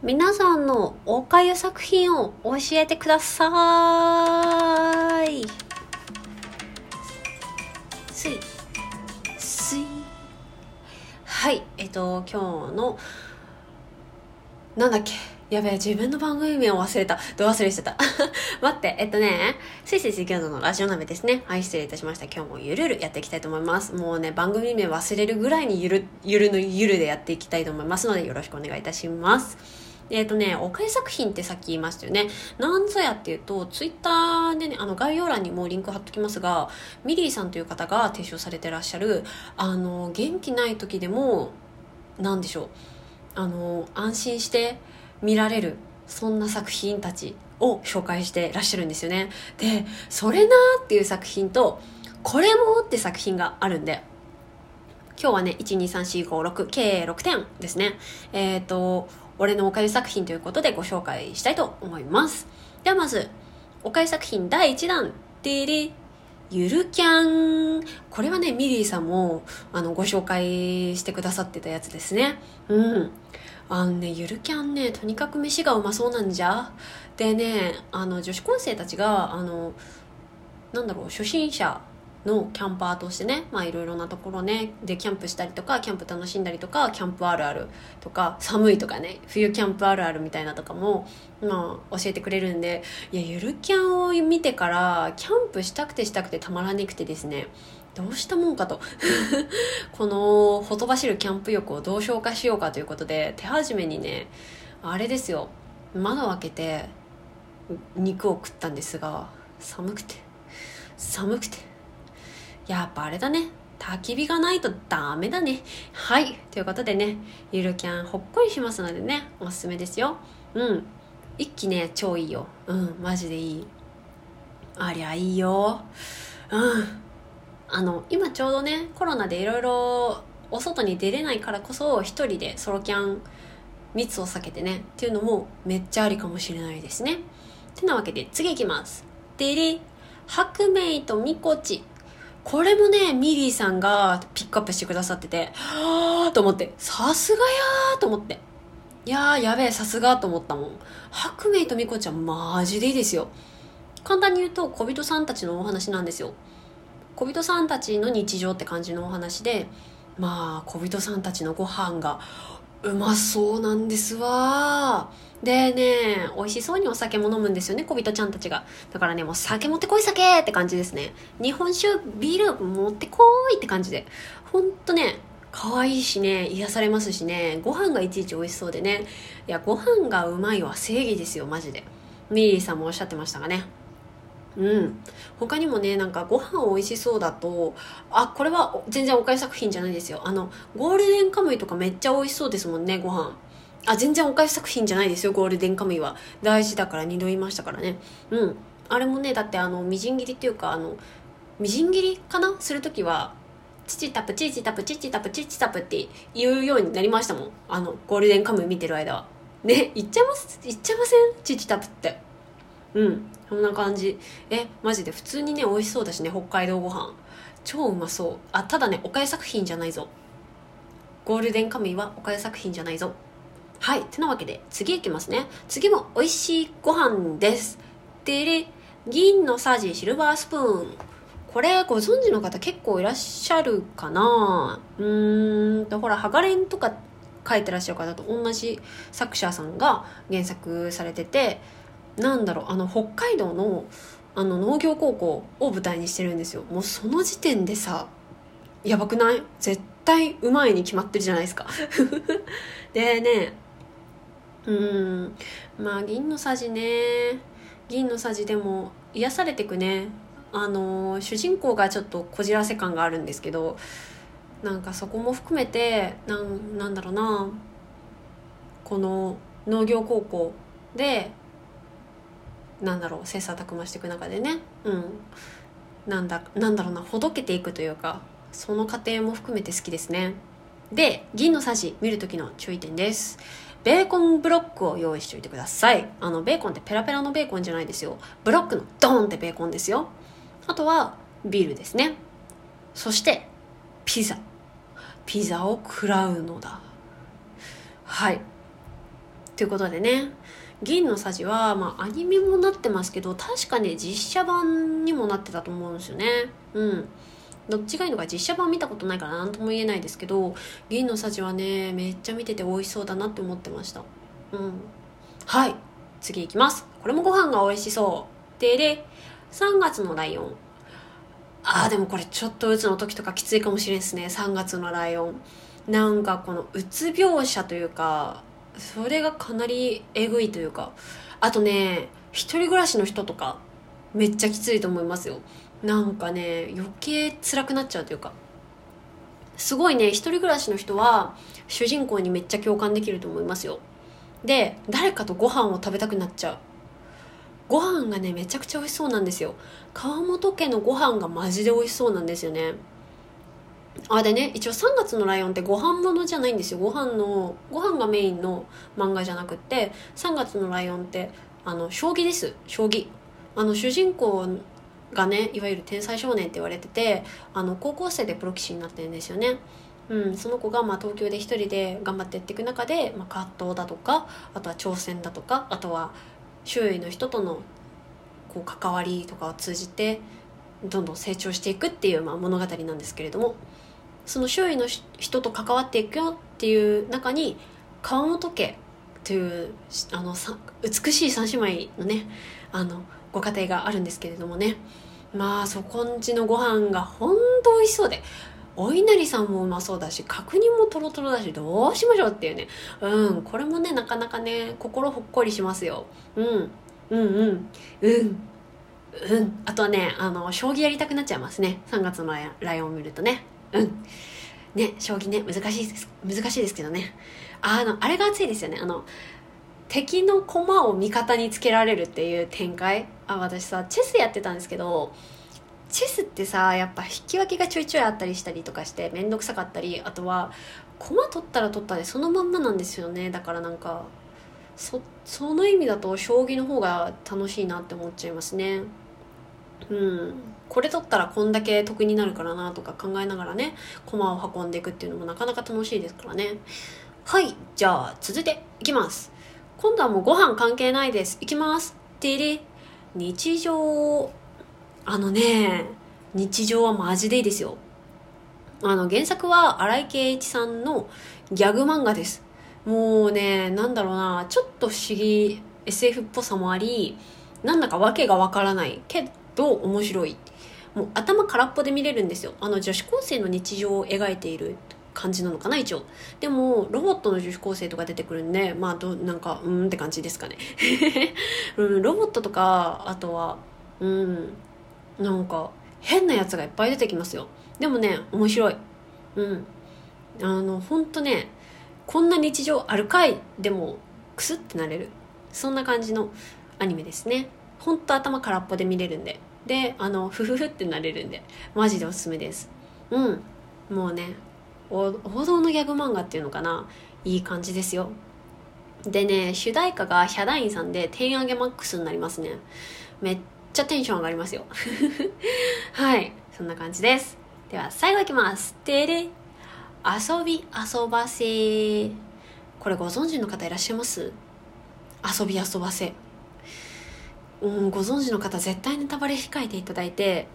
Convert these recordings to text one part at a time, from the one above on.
皆さんのおかゆ作品を教えてくださいすいすいはいえっと今日のなんだっけ？やべえ、自分の番組名を忘れた。ど忘れしてた。待って、えっとね、スイスイ水餃子のラジオ鍋ですね。はい、失礼いたしました。今日もゆるるやっていきたいと思います。もうね、番組名忘れるぐらいにゆる、ゆるのゆるでやっていきたいと思いますので、よろしくお願いいたします。えっ、とね、おかゆ作品ってさっき言いましたよね。なんぞやっていうと、ツイッターでね、あの概要欄にもリンク貼っときますが、ミリーさんという方が提唱されてらっしゃる、あの、元気ない時でも、なんでしょう。あの、安心して、見られるそんな作品たちを紹介してらっしゃるんですよねで「それなー」っていう作品と「これも」って作品があるんで今日はね1、2、3、4、5、6計6点ですねえっ、ー、と俺のおかゆ作品ということでご紹介したいと思います。ではまずおかゆ作品第1弾。でれゆるキャン。これはねミリーさんもあのご紹介してくださってたやつですね。うん。あのねゆるキャンねとにかく飯がうまそうなんじゃ。でねあの女子高生たちがあのなんだろう初心者のキャンパーとしてねまあいろいろなところねでキャンプしたりとかキャンプ楽しんだりとかキャンプあるあるとか寒いとかね冬キャンプあるあるみたいなとかもまあ教えてくれるんでいやゆるキャンを見てからキャンプしたくてしたくてたまらなくてですねどうしたもんかと。このほとばしるキャンプ欲をどう消化しようかということで手始めにねあれですよ。窓を開けて肉を食ったんですが寒くて寒くて。やっぱあれだね。焚き火がないとダメだね。はい。ということでねゆるキャンほっこりしますのでねおすすめですよ。うん。一気ね超いいよ。うん。マジでいい。ありゃいいよ。うん。あの今ちょうどねコロナでいろいろお外に出れないからこそ一人でソロキャン密を避けてねっていうのもめっちゃありかもしれないですね。てなわけで次いきます。でれ白明とみこち。これもねミリーさんがピックアップしてくださっててはあと思ってさすがやーと思って。いやーやべえさすがと思ったもん。白明とみこちゃんマジでいいですよ。簡単に言うと小人さんたちのお話なんですよ。小人さんたちの日常って感じのお話でまあ小人さんたちのご飯がうまそうなんですわ。でね美味しそうにお酒も飲むんですよね小人ちゃんたちが。だからねもう酒持ってこい酒って感じですね。日本酒ビール持ってこいって感じで。ほんとね可愛いしね癒されますしね。ご飯がいちいち美味しそうでね。いやご飯がうまいは正義ですよマジで。ミリーさんもおっしゃってましたがね。うん。他にもねなんかご飯美味しそうだとあこれは全然おかゆ作品じゃないですよ。あのゴールデンカムイとかめっちゃ美味しそうですもんねご飯。あ全然おかゆ作品じゃないですよゴールデンカムイは。大事だから2度言いましたからね。うん。あれもねだってあのみじん切りっていうかあのみじん切りかな？する時はチチタプチチタプチチタプチチタプって言うようになりましたもん。あのゴールデンカムイ見てる間は。ね言っちゃいます？言っちゃいません？チチタプって。うん。そんな感じ。えマジで？普通にね美味しそうだしね北海道ご飯。超うまそう。あただねおかゆ作品じゃないぞ。ゴールデンカムイはおかゆ作品じゃないぞ。はいてなわけで次いきますね。次も美味しいご飯です。でれ銀のさじシルバースプーン。これご存知の方結構いらっしゃるかな。うーんとほらハガレンとか書いてらっしゃる方と同じ作者さんが原作されててなんだろうあの北海道のあの農業高校を舞台にしてるんですよ。もうその時点でさやばくない？絶対うまいに決まってるじゃないですか。でねうんまあ銀のさじね。銀のさじでも癒されてくね。あの主人公がちょっとこじらせ感があるんですけどなんかそこも含めてなんなんだろうな。この農業高校でなんだろう切磋琢磨していく中でね。うん。なんだなんだろうなほどけていくというかその過程も含めて好きですね。で銀のさじ見る時の注意点です。ベーコンブロックを用意しておいてください。あのベーコンってペラペラのベーコンじゃないですよ。ブロックのドーンってベーコンですよ。あとはビールですね。そしてピザ。ピザを食らうのだ。はい。ということでね。銀のさじは、まあ、アニメもなってますけど確かね実写版にもなってたと思うんですよね。うん。どっちがいいのか実写版見たことないから何とも言えないですけど銀のさじはねめっちゃ見てて美味しそうだなって思ってました。うん。はい。次いきます。これもご飯が美味しそう。でで3月のライオン。あーでもこれちょっとうつの時とかきついかもしれんですね。3月のライオン。なんかこのうつ描写というかそれがかなりえぐいというかあとね一人暮らしの人とかめっちゃきついと思いますよ。なんかね余計辛くなっちゃうというか。すごいね一人暮らしの人は主人公にめっちゃ共感できると思いますよ。で誰かとご飯を食べたくなっちゃう。ご飯がねめちゃくちゃ美味しそうなんですよ。川本家のご飯がマジで美味しそうなんですよね。あでね一応3月のライオンってご飯ものじゃないんですよ。ご飯のご飯がメインの漫画じゃなくって3月のライオンってあの将棋です。将棋。あの主人公がねいわゆる天才少年って言われててあの高校生でプロ棋士になってるんですよね。うん、その子がまあ東京で一人で頑張ってやっていく中で、まあ、葛藤だとかあとは挑戦だとかあとは周囲の人とのこう関わりとかを通じてどんどん成長していくっていうまあ物語なんですけれども。その周囲の人と関わっていくよっていう中に川本家というあの美しい三姉妹のねあのご家庭があるんですけれどもね。まあそこんちのご飯が本当美味しそうでお稲荷さんもうまそうだし角煮もとろとろだしどうしましょうっていうね。うんこれもねなかなかね心ほっこりしますよ。うんうんうんうんうん。あとはねあの将棋やりたくなっちゃいますね。3月のライオンを見るとね。うん。ね将棋ね難しいです。難しいですけどね。あのあれが熱いですよね。あの敵の駒を味方につけられるっていう展開。あ私さチェスやってたんですけどチェスってさやっぱ引き分けがちょいちょいあったりしたりとかして面倒くさかったりあとは駒取ったら取ったでそのまんまなんですよね。だからなんかそその意味だと将棋の方が楽しいなって思っちゃいますね。うん。これ取ったらこんだけ得になるからなとか考えながらね駒を運んでいくっていうのもなかなか楽しいですからね。はいじゃあ続いていきます。今度はもうご飯関係ないです。いきます。てれ日常。あのね日常はマジでいいですよ。あの原作は荒井圭一さんのギャグ漫画です。もうねなんだろうなちょっと不思議 SF っぽさもありなんだか訳がわからない。けど面白い？もう頭空っぽで見れるんですよ。あの女子高生の日常を描いている感じなのかな一応。でもロボットの女子高生とか出てくるんでまあどなんかうんって感じですかね、うん、ロボットとかあとはうんなんか変なやつがいっぱい出てきますよ。でもね面白い。うん。あのほんとねこんな日常あるかい？でもクスってなれる。そんな感じのアニメですね。ほんと頭空っぽで見れるんで。であのフフフってなれるんでマジでおすすめです。うん。もうね王道のギャグ漫画っていうのかないい感じですよ。でね主題歌がヒャダインさんで「テンアゲマックス」になりますね。めっちゃテンション上がりますよ。はい。そんな感じです。では最後いきます。てれ遊び遊ばせ。これご存知の方いらっしゃいます？遊び遊ばせ。うんご存知の方絶対ネタバレ控えていただいて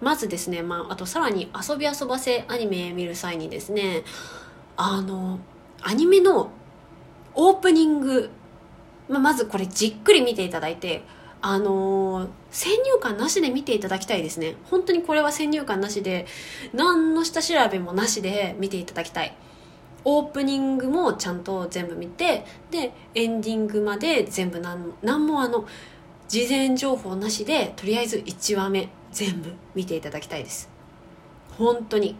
まずですね、まあ、あとさらに遊び遊ばせアニメ見る際にですねあのアニメのオープニング、まあ、まずこれじっくり見ていただいてあのー、先入観なしで見ていただきたいですね。本当にこれは先入観なしで何の下調べもなしで見ていただきたい。オープニングもちゃんと全部見てでエンディングまで全部何何もあの事前情報なしでとりあえず1話目全部見ていただきたいです。本当に。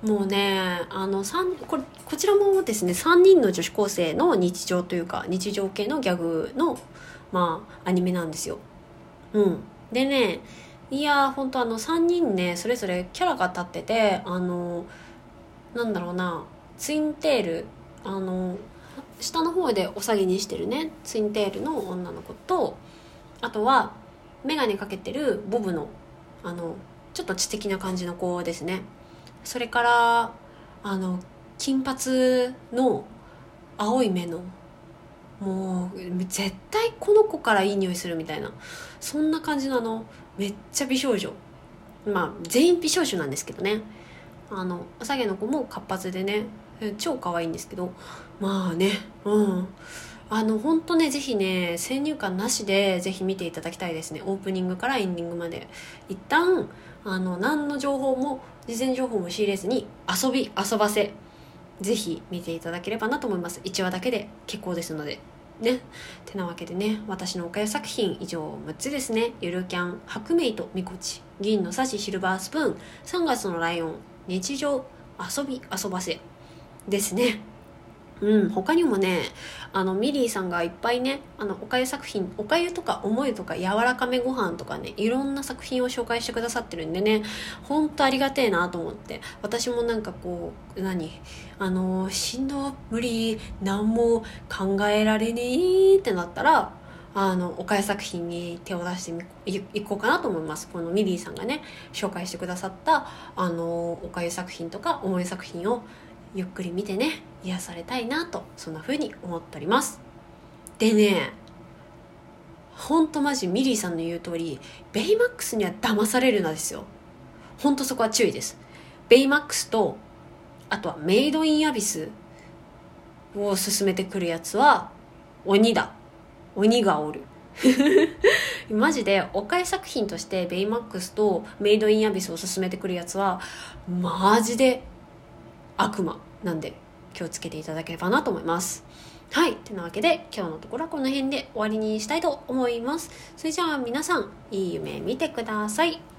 もうねあのこれこちらもですね3人の女子高生の日常というか日常系のギャグのまあアニメなんですよ。うん。でねいや本当あの3人ねそれぞれキャラが立っててあのなんだろうなツインテールあの下の方でお下げにしてるねツインテールの女の子とあとは眼鏡かけてるボブのあのちょっと知的な感じの子ですね。それからあの金髪の青い目のもう絶対この子からいい匂いするみたいなそんな感じのあのめっちゃ美少女。まあ全員美少女なんですけどね。あのおさげの子も活発でね超可愛いんですけど。まあねうん。あの本当ねぜひね先入観なしでぜひ見ていただきたいですね。オープニングからエンディングまで。一旦あの何の情報も事前情報も仕入れずに遊び遊ばせぜひ見ていただければなと思います。1話だけで結構ですので。ね。てなわけでね私のおかゆ作品以上6つですね。ゆるキャン白メイとみこち銀のサシシルバースプーン3月のライオン日常遊び遊ばせ。ですね。うん、他にもねあのミリーさんがいっぱいねあのおかゆ作品おかゆとか思いとか柔らかめご飯とかねいろんな作品を紹介してくださってるんでねほんとありがてえなと思って私もなんかこう何あのしんど無理何も考えられねえってなったらあのおかゆ作品に手を出していこうかなと思います。このミリーさんがね紹介してくださったあのおかゆ作品とか思い作品をゆっくり見てね癒されたいなとそんな風に思っております。でねほんとマジミリーさんの言う通りベイマックスには騙されるなですよ。ほんとそこは注意です。ベイマックスとあとはメイドインアビスを進めてくるやつは鬼だ。鬼がおる。マジでお買い作品としてベイマックスとメイドインアビスを進めてくるやつはマジで悪魔なんで気をつけていただければなと思います。はい。てなわけで今日のところはこの辺で終わりにしたいと思います。それじゃあ皆さんいい夢見てください。